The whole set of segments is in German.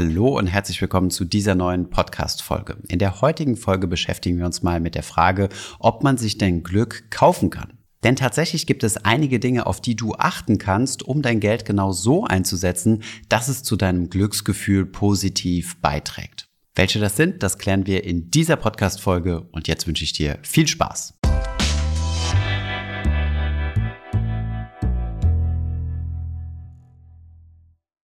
Hallo und herzlich willkommen zu dieser neuen Podcast-Folge. In der heutigen Folge beschäftigen wir uns mal mit der Frage, ob man sich denn Glück kaufen kann. Denn tatsächlich gibt es einige Dinge, auf die du achten kannst, um dein Geld genau so einzusetzen, dass es zu deinem Glücksgefühl positiv beiträgt. Welche das sind, das klären wir in dieser Podcast-Folge und jetzt wünsche ich dir viel Spaß.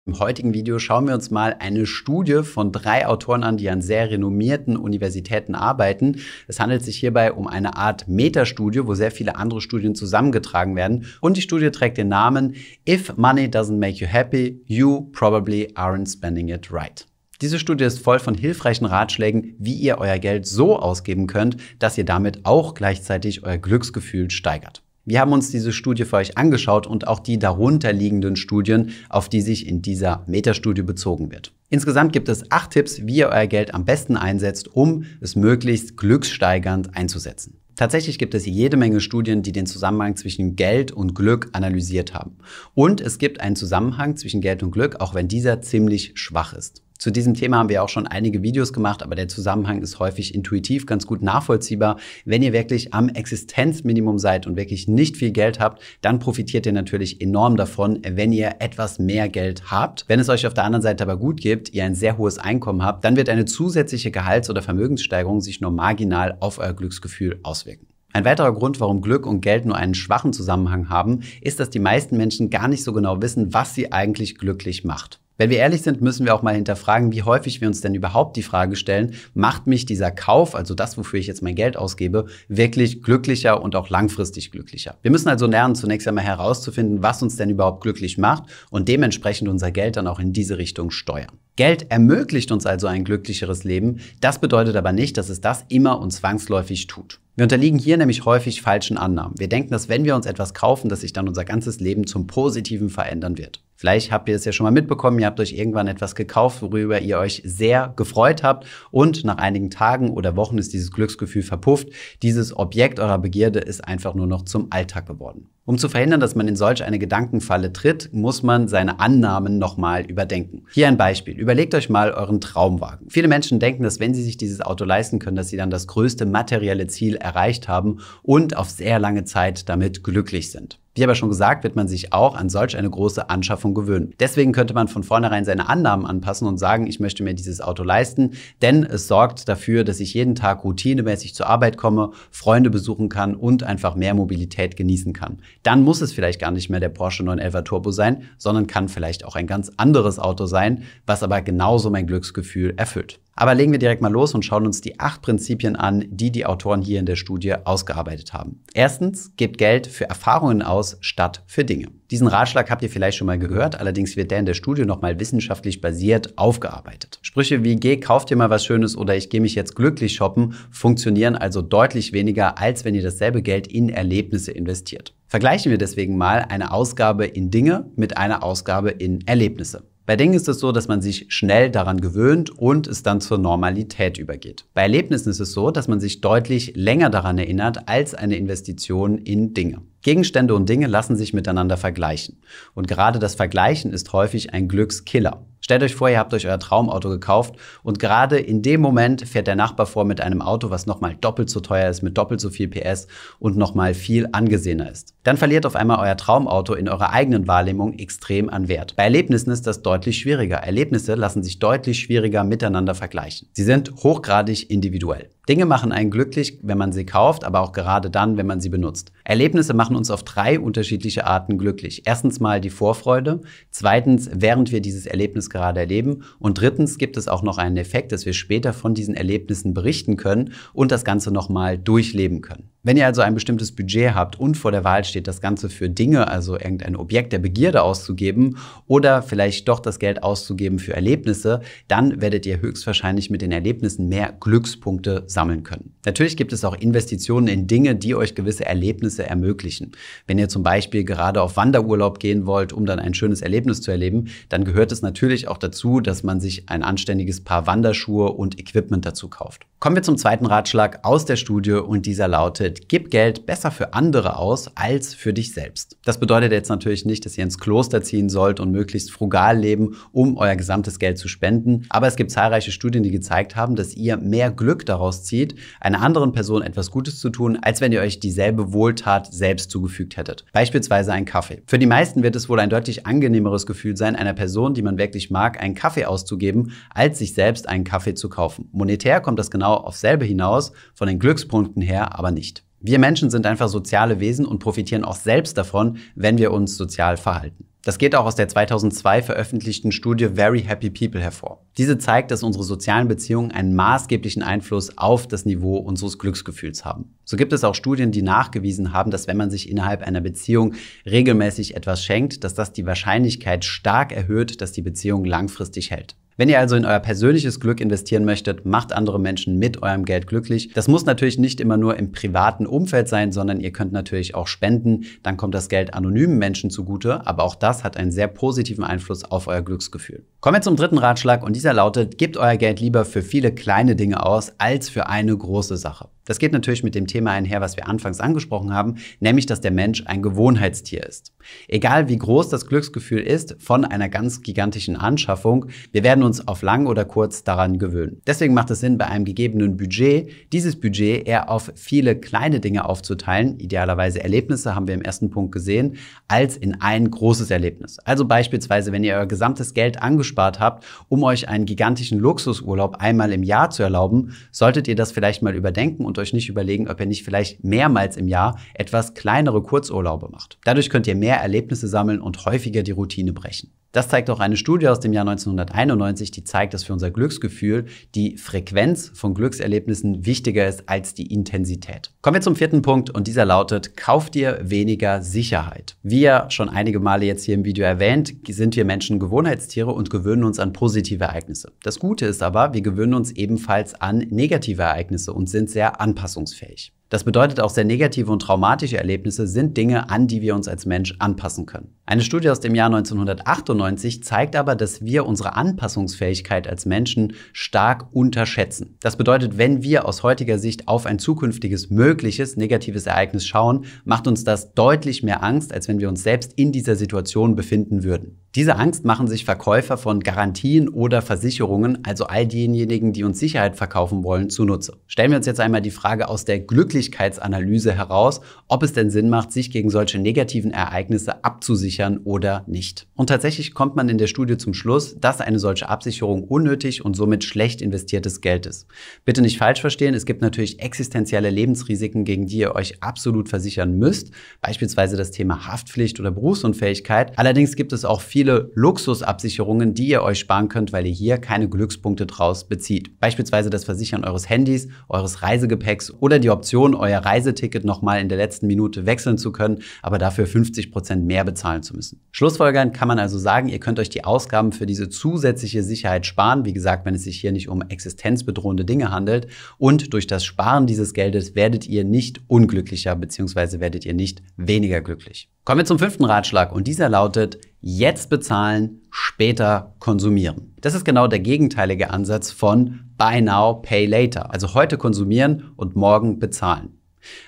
Im heutigen Video schauen wir uns mal eine Studie von drei Autoren an, die an sehr renommierten Universitäten arbeiten. Es handelt sich hierbei um eine Art Metastudie, wo sehr viele andere Studien zusammengetragen werden. Und die Studie trägt den Namen If Money Doesn't Make You Happy, You Probably Aren't Spending It Right. Diese Studie ist voll von hilfreichen Ratschlägen, wie ihr euer Geld so ausgeben könnt, dass ihr damit auch gleichzeitig euer Glücksgefühl steigert. Wir haben uns diese Studie für euch angeschaut und auch die darunterliegenden Studien, auf die sich in dieser Metastudie bezogen wird. Insgesamt gibt es acht Tipps, wie ihr euer Geld am besten einsetzt, um es möglichst glückssteigernd einzusetzen. Tatsächlich gibt es jede Menge Studien, die den Zusammenhang zwischen Geld und Glück analysiert haben. Und es gibt einen Zusammenhang zwischen Geld und Glück, auch wenn dieser ziemlich schwach ist. Zu diesem Thema haben wir auch schon einige Videos gemacht, aber der Zusammenhang ist häufig intuitiv ganz gut nachvollziehbar. Wenn ihr wirklich am Existenzminimum seid und wirklich nicht viel Geld habt, dann profitiert ihr natürlich enorm davon, wenn ihr etwas mehr Geld habt. Wenn es euch auf der anderen Seite aber gut gibt, ihr ein sehr hohes Einkommen habt, dann wird eine zusätzliche Gehalts- oder Vermögenssteigerung sich nur marginal auf euer Glücksgefühl auswirken. Ein weiterer Grund, warum Glück und Geld nur einen schwachen Zusammenhang haben, ist, dass die meisten Menschen gar nicht so genau wissen, was sie eigentlich glücklich macht. Wenn wir ehrlich sind, müssen wir auch mal hinterfragen, wie häufig wir uns denn überhaupt die Frage stellen, macht mich dieser Kauf, also das, wofür ich jetzt mein Geld ausgebe, wirklich glücklicher und auch langfristig glücklicher? Wir müssen also lernen, zunächst einmal herauszufinden, was uns denn überhaupt glücklich macht und dementsprechend unser Geld dann auch in diese Richtung steuern. Geld ermöglicht uns also ein glücklicheres Leben. Das bedeutet aber nicht, dass es das immer und zwangsläufig tut. Wir unterliegen hier nämlich häufig falschen Annahmen. Wir denken, dass wenn wir uns etwas kaufen, dass sich dann unser ganzes Leben zum Positiven verändern wird. Vielleicht habt ihr es ja schon mal mitbekommen, ihr habt euch irgendwann etwas gekauft, worüber ihr euch sehr gefreut habt und nach einigen Tagen oder Wochen ist dieses Glücksgefühl verpufft. Dieses Objekt eurer Begierde ist einfach nur noch zum Alltag geworden. Um zu verhindern, dass man in solch eine Gedankenfalle tritt, muss man seine Annahmen nochmal überdenken. Hier ein Beispiel. Überlegt euch mal euren Traumwagen. Viele Menschen denken, dass wenn sie sich dieses Auto leisten können, dass sie dann das größte materielle Ziel erreicht haben und auf sehr lange Zeit damit glücklich sind. Wie aber schon gesagt, wird man sich auch an solch eine große Anschaffung gewöhnen. Deswegen könnte man von vornherein seine Annahmen anpassen und sagen, ich möchte mir dieses Auto leisten, denn es sorgt dafür, dass ich jeden Tag routinemäßig zur Arbeit komme, Freunde besuchen kann und einfach mehr Mobilität genießen kann. Dann muss es vielleicht gar nicht mehr der Porsche 911 Turbo sein, sondern kann vielleicht auch ein ganz anderes Auto sein, was aber genauso mein Glücksgefühl erfüllt. Aber legen wir direkt mal los und schauen uns die acht Prinzipien an, die die Autoren hier in der Studie ausgearbeitet haben. Erstens, gebt Geld für Erfahrungen aus statt für Dinge. Diesen Ratschlag habt ihr vielleicht schon mal gehört, allerdings wird der in der Studie nochmal wissenschaftlich basiert aufgearbeitet. Sprüche wie geh, kauft dir mal was Schönes oder ich gehe mich jetzt glücklich shoppen funktionieren also deutlich weniger, als wenn ihr dasselbe Geld in Erlebnisse investiert. Vergleichen wir deswegen mal eine Ausgabe in Dinge mit einer Ausgabe in Erlebnisse. Bei Dingen ist es so, dass man sich schnell daran gewöhnt und es dann zur Normalität übergeht. Bei Erlebnissen ist es so, dass man sich deutlich länger daran erinnert als eine Investition in Dinge. Gegenstände und Dinge lassen sich miteinander vergleichen. Und gerade das Vergleichen ist häufig ein Glückskiller. Stellt euch vor, ihr habt euch euer Traumauto gekauft und gerade in dem Moment fährt der Nachbar vor mit einem Auto, was nochmal doppelt so teuer ist, mit doppelt so viel PS und nochmal viel angesehener ist. Dann verliert auf einmal euer Traumauto in eurer eigenen Wahrnehmung extrem an Wert. Bei Erlebnissen ist das deutlich schwieriger. Erlebnisse lassen sich deutlich schwieriger miteinander vergleichen. Sie sind hochgradig individuell. Dinge machen einen glücklich, wenn man sie kauft, aber auch gerade dann, wenn man sie benutzt. Erlebnisse machen uns auf drei unterschiedliche Arten glücklich. Erstens mal die Vorfreude, zweitens, während wir dieses Erlebnis gerade erleben und drittens gibt es auch noch einen Effekt, dass wir später von diesen Erlebnissen berichten können und das Ganze nochmal durchleben können. Wenn ihr also ein bestimmtes Budget habt und vor der Wahl steht, das Ganze für Dinge, also irgendein Objekt der Begierde auszugeben oder vielleicht doch das Geld auszugeben für Erlebnisse, dann werdet ihr höchstwahrscheinlich mit den Erlebnissen mehr Glückspunkte sammeln können. Natürlich gibt es auch Investitionen in Dinge, die euch gewisse Erlebnisse ermöglichen. Wenn ihr zum Beispiel gerade auf Wanderurlaub gehen wollt, um dann ein schönes Erlebnis zu erleben, dann gehört es natürlich auch dazu, dass man sich ein anständiges Paar Wanderschuhe und Equipment dazu kauft. Kommen wir zum zweiten Ratschlag aus der Studie und dieser lautet, gib Geld besser für andere aus als für dich selbst. Das bedeutet jetzt natürlich nicht, dass ihr ins Kloster ziehen sollt und möglichst frugal leben, um euer gesamtes Geld zu spenden. Aber es gibt zahlreiche Studien, die gezeigt haben, dass ihr mehr Glück daraus zieht, einer anderen Person etwas Gutes zu tun, als wenn ihr euch dieselbe Wohltat selbst zugefügt hättet. Beispielsweise ein Kaffee. Für die meisten wird es wohl ein deutlich angenehmeres Gefühl sein, einer Person, die man wirklich mag, einen Kaffee auszugeben, als sich selbst einen Kaffee zu kaufen. Monetär kommt das genau auf selbe hinaus, von den Glückspunkten her aber nicht. Wir Menschen sind einfach soziale Wesen und profitieren auch selbst davon, wenn wir uns sozial verhalten. Das geht auch aus der 2002 veröffentlichten Studie Very Happy People hervor. Diese zeigt, dass unsere sozialen Beziehungen einen maßgeblichen Einfluss auf das Niveau unseres Glücksgefühls haben. So gibt es auch Studien, die nachgewiesen haben, dass wenn man sich innerhalb einer Beziehung regelmäßig etwas schenkt, dass das die Wahrscheinlichkeit stark erhöht, dass die Beziehung langfristig hält. Wenn ihr also in euer persönliches Glück investieren möchtet, macht andere Menschen mit eurem Geld glücklich. Das muss natürlich nicht immer nur im privaten Umfeld sein, sondern ihr könnt natürlich auch spenden. Dann kommt das Geld anonymen Menschen zugute, aber auch das hat einen sehr positiven Einfluss auf euer Glücksgefühl. Kommen wir zum dritten Ratschlag und dieser lautet, gebt euer Geld lieber für viele kleine Dinge aus als für eine große Sache. Das geht natürlich mit dem Thema einher, was wir anfangs angesprochen haben, nämlich dass der Mensch ein Gewohnheitstier ist. Egal wie groß das Glücksgefühl ist von einer ganz gigantischen Anschaffung, wir werden uns auf lang oder kurz daran gewöhnen. Deswegen macht es Sinn, bei einem gegebenen Budget dieses Budget eher auf viele kleine Dinge aufzuteilen, idealerweise Erlebnisse haben wir im ersten Punkt gesehen, als in ein großes Erlebnis. Also beispielsweise, wenn ihr euer gesamtes Geld angespart habt, um euch einen gigantischen Luxusurlaub einmal im Jahr zu erlauben, solltet ihr das vielleicht mal überdenken und euch nicht überlegen, ob ihr nicht vielleicht mehrmals im Jahr etwas kleinere Kurzurlaube macht. Dadurch könnt ihr mehr Erlebnisse sammeln und häufiger die Routine brechen. Das zeigt auch eine Studie aus dem Jahr 1991, die zeigt, dass für unser Glücksgefühl die Frequenz von Glückserlebnissen wichtiger ist als die Intensität. Kommen wir zum vierten Punkt und dieser lautet, kauf dir weniger Sicherheit. Wie ja schon einige Male jetzt hier im Video erwähnt, sind wir Menschen Gewohnheitstiere und gewöhnen uns an positive Ereignisse. Das Gute ist aber, wir gewöhnen uns ebenfalls an negative Ereignisse und sind sehr anpassungsfähig. Das bedeutet auch sehr negative und traumatische Erlebnisse sind Dinge, an die wir uns als Mensch anpassen können. Eine Studie aus dem Jahr 1998 zeigt aber, dass wir unsere Anpassungsfähigkeit als Menschen stark unterschätzen. Das bedeutet, wenn wir aus heutiger Sicht auf ein zukünftiges mögliches negatives Ereignis schauen, macht uns das deutlich mehr Angst, als wenn wir uns selbst in dieser Situation befinden würden. Diese Angst machen sich Verkäufer von Garantien oder Versicherungen, also all diejenigen, die uns Sicherheit verkaufen wollen, zunutze. Stellen wir uns jetzt einmal die Frage aus der Glücklichkeitsanalyse heraus, ob es denn Sinn macht, sich gegen solche negativen Ereignisse abzusichern oder nicht. Und tatsächlich kommt man in der Studie zum Schluss, dass eine solche Absicherung unnötig und somit schlecht investiertes Geld ist. Bitte nicht falsch verstehen, es gibt natürlich existenzielle Lebensrisiken, gegen die ihr euch absolut versichern müsst, beispielsweise das Thema Haftpflicht oder Berufsunfähigkeit. Allerdings gibt es auch viele viele Luxusabsicherungen, die ihr euch sparen könnt, weil ihr hier keine Glückspunkte draus bezieht. Beispielsweise das Versichern eures Handys, eures Reisegepäcks oder die Option, euer Reiseticket nochmal in der letzten Minute wechseln zu können, aber dafür 50 Prozent mehr bezahlen zu müssen. Schlussfolgern kann man also sagen, ihr könnt euch die Ausgaben für diese zusätzliche Sicherheit sparen. Wie gesagt, wenn es sich hier nicht um existenzbedrohende Dinge handelt. Und durch das Sparen dieses Geldes werdet ihr nicht unglücklicher bzw. werdet ihr nicht weniger glücklich. Kommen wir zum fünften Ratschlag und dieser lautet, jetzt bezahlen, später konsumieren. Das ist genau der gegenteilige Ansatz von Buy Now, Pay Later, also heute konsumieren und morgen bezahlen.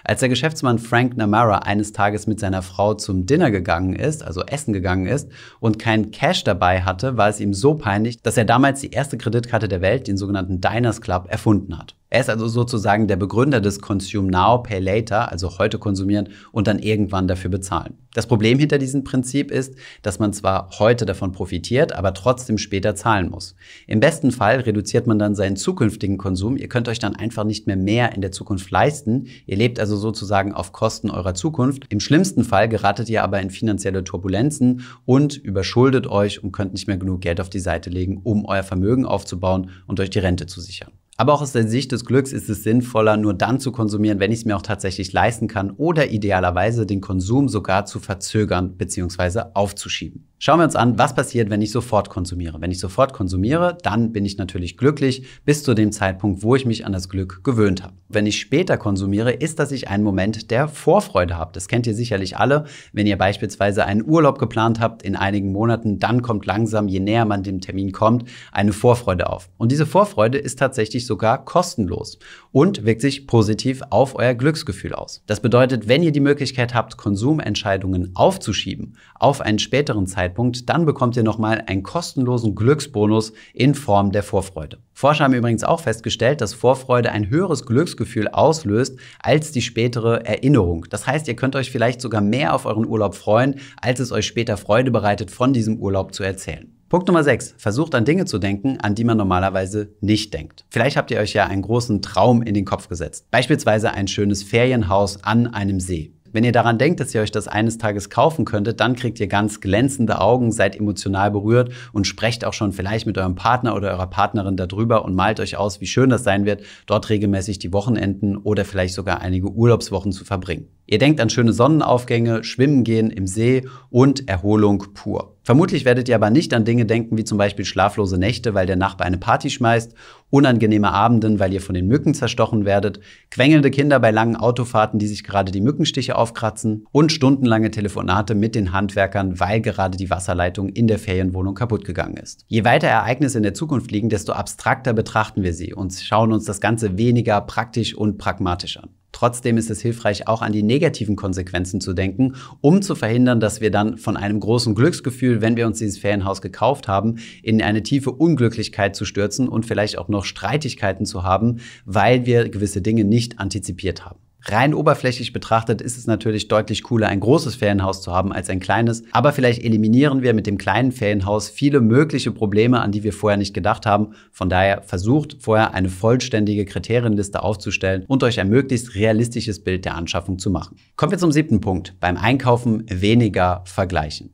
Als der Geschäftsmann Frank Namara eines Tages mit seiner Frau zum Dinner gegangen ist, also essen gegangen ist, und kein Cash dabei hatte, war es ihm so peinlich, dass er damals die erste Kreditkarte der Welt, den sogenannten Diners Club, erfunden hat. Er ist also sozusagen der Begründer des Consume Now, Pay Later, also heute konsumieren und dann irgendwann dafür bezahlen. Das Problem hinter diesem Prinzip ist, dass man zwar heute davon profitiert, aber trotzdem später zahlen muss. Im besten Fall reduziert man dann seinen zukünftigen Konsum. Ihr könnt euch dann einfach nicht mehr mehr in der Zukunft leisten. Ihr lebt also sozusagen auf Kosten eurer Zukunft. Im schlimmsten Fall geratet ihr aber in finanzielle Turbulenzen und überschuldet euch und könnt nicht mehr genug Geld auf die Seite legen, um euer Vermögen aufzubauen und euch die Rente zu sichern. Aber auch aus der Sicht des Glücks ist es sinnvoller, nur dann zu konsumieren, wenn ich es mir auch tatsächlich leisten kann oder idealerweise den Konsum sogar zu verzögern bzw. aufzuschieben. Schauen wir uns an, was passiert, wenn ich sofort konsumiere. Wenn ich sofort konsumiere, dann bin ich natürlich glücklich bis zu dem Zeitpunkt, wo ich mich an das Glück gewöhnt habe. Wenn ich später konsumiere, ist das ich einen Moment der Vorfreude habe. Das kennt ihr sicherlich alle. Wenn ihr beispielsweise einen Urlaub geplant habt in einigen Monaten, dann kommt langsam, je näher man dem Termin kommt, eine Vorfreude auf. Und diese Vorfreude ist tatsächlich sogar kostenlos und wirkt sich positiv auf euer Glücksgefühl aus. Das bedeutet, wenn ihr die Möglichkeit habt, Konsumentscheidungen aufzuschieben auf einen späteren Zeitpunkt, dann bekommt ihr nochmal einen kostenlosen Glücksbonus in Form der Vorfreude. Forscher haben übrigens auch festgestellt, dass Vorfreude ein höheres Glücksgefühl auslöst als die spätere Erinnerung. Das heißt, ihr könnt euch vielleicht sogar mehr auf euren Urlaub freuen, als es euch später Freude bereitet, von diesem Urlaub zu erzählen. Punkt Nummer 6. Versucht an Dinge zu denken, an die man normalerweise nicht denkt. Vielleicht habt ihr euch ja einen großen Traum in den Kopf gesetzt. Beispielsweise ein schönes Ferienhaus an einem See. Wenn ihr daran denkt, dass ihr euch das eines Tages kaufen könntet, dann kriegt ihr ganz glänzende Augen, seid emotional berührt und sprecht auch schon vielleicht mit eurem Partner oder eurer Partnerin darüber und malt euch aus, wie schön das sein wird, dort regelmäßig die Wochenenden oder vielleicht sogar einige Urlaubswochen zu verbringen. Ihr denkt an schöne Sonnenaufgänge, Schwimmen gehen im See und Erholung pur. Vermutlich werdet ihr aber nicht an Dinge denken wie zum Beispiel schlaflose Nächte, weil der Nachbar eine Party schmeißt, unangenehme Abenden, weil ihr von den Mücken zerstochen werdet, quengelnde Kinder bei langen Autofahrten, die sich gerade die Mückenstiche aufkratzen und stundenlange Telefonate mit den Handwerkern, weil gerade die Wasserleitung in der Ferienwohnung kaputt gegangen ist. Je weiter Ereignisse in der Zukunft liegen, desto abstrakter betrachten wir sie und schauen uns das Ganze weniger praktisch und pragmatisch an. Trotzdem ist es hilfreich, auch an die negativen Konsequenzen zu denken, um zu verhindern, dass wir dann von einem großen Glücksgefühl, wenn wir uns dieses Ferienhaus gekauft haben, in eine tiefe Unglücklichkeit zu stürzen und vielleicht auch noch Streitigkeiten zu haben, weil wir gewisse Dinge nicht antizipiert haben. Rein oberflächlich betrachtet ist es natürlich deutlich cooler, ein großes Ferienhaus zu haben als ein kleines. Aber vielleicht eliminieren wir mit dem kleinen Ferienhaus viele mögliche Probleme, an die wir vorher nicht gedacht haben. Von daher versucht vorher eine vollständige Kriterienliste aufzustellen und euch ein möglichst realistisches Bild der Anschaffung zu machen. Kommen wir zum siebten Punkt. Beim Einkaufen weniger vergleichen.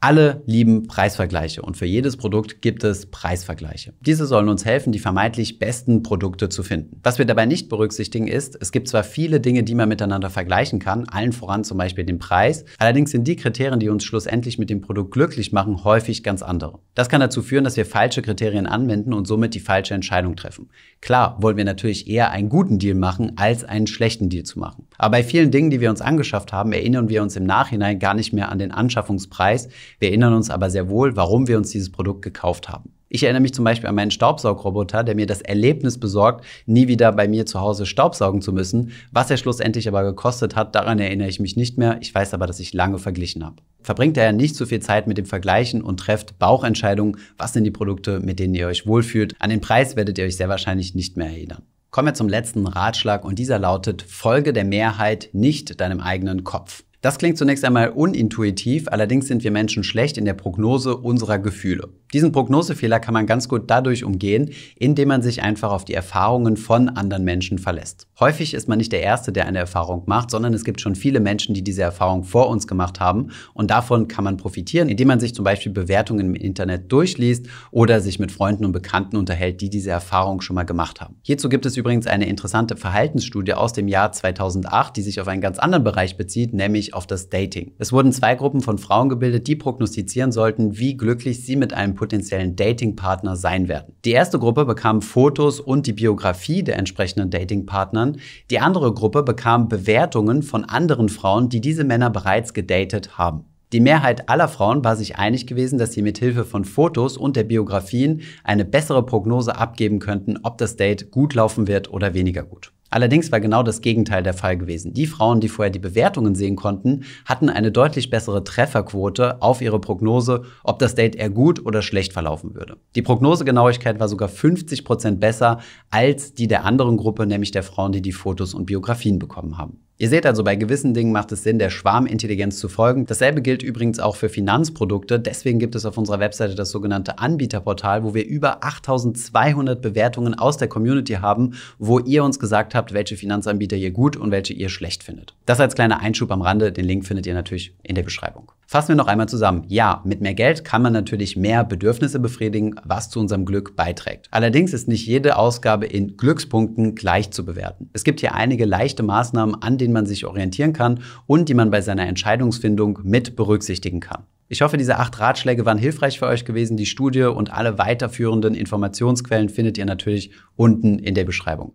Alle lieben Preisvergleiche und für jedes Produkt gibt es Preisvergleiche. Diese sollen uns helfen, die vermeintlich besten Produkte zu finden. Was wir dabei nicht berücksichtigen ist, es gibt zwar viele Dinge, die man miteinander vergleichen kann, allen voran zum Beispiel den Preis, allerdings sind die Kriterien, die uns schlussendlich mit dem Produkt glücklich machen, häufig ganz andere. Das kann dazu führen, dass wir falsche Kriterien anwenden und somit die falsche Entscheidung treffen. Klar wollen wir natürlich eher einen guten Deal machen, als einen schlechten Deal zu machen. Aber bei vielen Dingen, die wir uns angeschafft haben, erinnern wir uns im Nachhinein gar nicht mehr an den Anschaffungspreis, wir erinnern uns aber sehr wohl, warum wir uns dieses Produkt gekauft haben. Ich erinnere mich zum Beispiel an meinen Staubsaugroboter, der mir das Erlebnis besorgt, nie wieder bei mir zu Hause Staubsaugen zu müssen. Was er schlussendlich aber gekostet hat, daran erinnere ich mich nicht mehr. Ich weiß aber, dass ich lange verglichen habe. Verbringt daher nicht so viel Zeit mit dem Vergleichen und trefft Bauchentscheidungen. Was sind die Produkte, mit denen ihr euch wohlfühlt? An den Preis werdet ihr euch sehr wahrscheinlich nicht mehr erinnern. Kommen wir zum letzten Ratschlag und dieser lautet, folge der Mehrheit, nicht deinem eigenen Kopf. Das klingt zunächst einmal unintuitiv, allerdings sind wir Menschen schlecht in der Prognose unserer Gefühle. Diesen Prognosefehler kann man ganz gut dadurch umgehen, indem man sich einfach auf die Erfahrungen von anderen Menschen verlässt. Häufig ist man nicht der Erste, der eine Erfahrung macht, sondern es gibt schon viele Menschen, die diese Erfahrung vor uns gemacht haben und davon kann man profitieren, indem man sich zum Beispiel Bewertungen im Internet durchliest oder sich mit Freunden und Bekannten unterhält, die diese Erfahrung schon mal gemacht haben. Hierzu gibt es übrigens eine interessante Verhaltensstudie aus dem Jahr 2008, die sich auf einen ganz anderen Bereich bezieht, nämlich auf das Dating. Es wurden zwei Gruppen von Frauen gebildet, die prognostizieren sollten, wie glücklich sie mit einem potenziellen Datingpartner sein werden. Die erste Gruppe bekam Fotos und die Biografie der entsprechenden Datingpartnern. Die andere Gruppe bekam Bewertungen von anderen Frauen, die diese Männer bereits gedatet haben. Die Mehrheit aller Frauen war sich einig gewesen, dass sie mit Hilfe von Fotos und der Biografien eine bessere Prognose abgeben könnten, ob das Date gut laufen wird oder weniger gut. Allerdings war genau das Gegenteil der Fall gewesen. Die Frauen, die vorher die Bewertungen sehen konnten, hatten eine deutlich bessere Trefferquote auf ihre Prognose, ob das Date eher gut oder schlecht verlaufen würde. Die Prognosegenauigkeit war sogar 50 Prozent besser als die der anderen Gruppe, nämlich der Frauen, die die Fotos und Biografien bekommen haben. Ihr seht also, bei gewissen Dingen macht es Sinn, der Schwarmintelligenz zu folgen. Dasselbe gilt übrigens auch für Finanzprodukte. Deswegen gibt es auf unserer Webseite das sogenannte Anbieterportal, wo wir über 8200 Bewertungen aus der Community haben, wo ihr uns gesagt habt, welche Finanzanbieter ihr gut und welche ihr schlecht findet. Das als kleiner Einschub am Rande. Den Link findet ihr natürlich in der Beschreibung. Fassen wir noch einmal zusammen. Ja, mit mehr Geld kann man natürlich mehr Bedürfnisse befriedigen, was zu unserem Glück beiträgt. Allerdings ist nicht jede Ausgabe in Glückspunkten gleich zu bewerten. Es gibt hier einige leichte Maßnahmen, an denen man sich orientieren kann und die man bei seiner Entscheidungsfindung mit berücksichtigen kann. Ich hoffe, diese acht Ratschläge waren hilfreich für euch gewesen. Die Studie und alle weiterführenden Informationsquellen findet ihr natürlich unten in der Beschreibung.